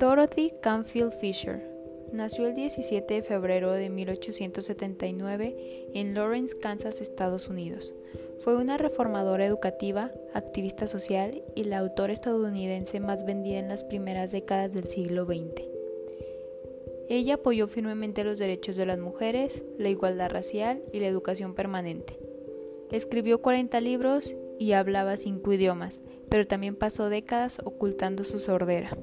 Dorothy Canfield Fisher nació el 17 de febrero de 1879 en Lawrence, Kansas, Estados Unidos. Fue una reformadora educativa, activista social y la autora estadounidense más vendida en las primeras décadas del siglo XX. Ella apoyó firmemente los derechos de las mujeres, la igualdad racial y la educación permanente. Escribió 40 libros y hablaba cinco idiomas, pero también pasó décadas ocultando su sordera.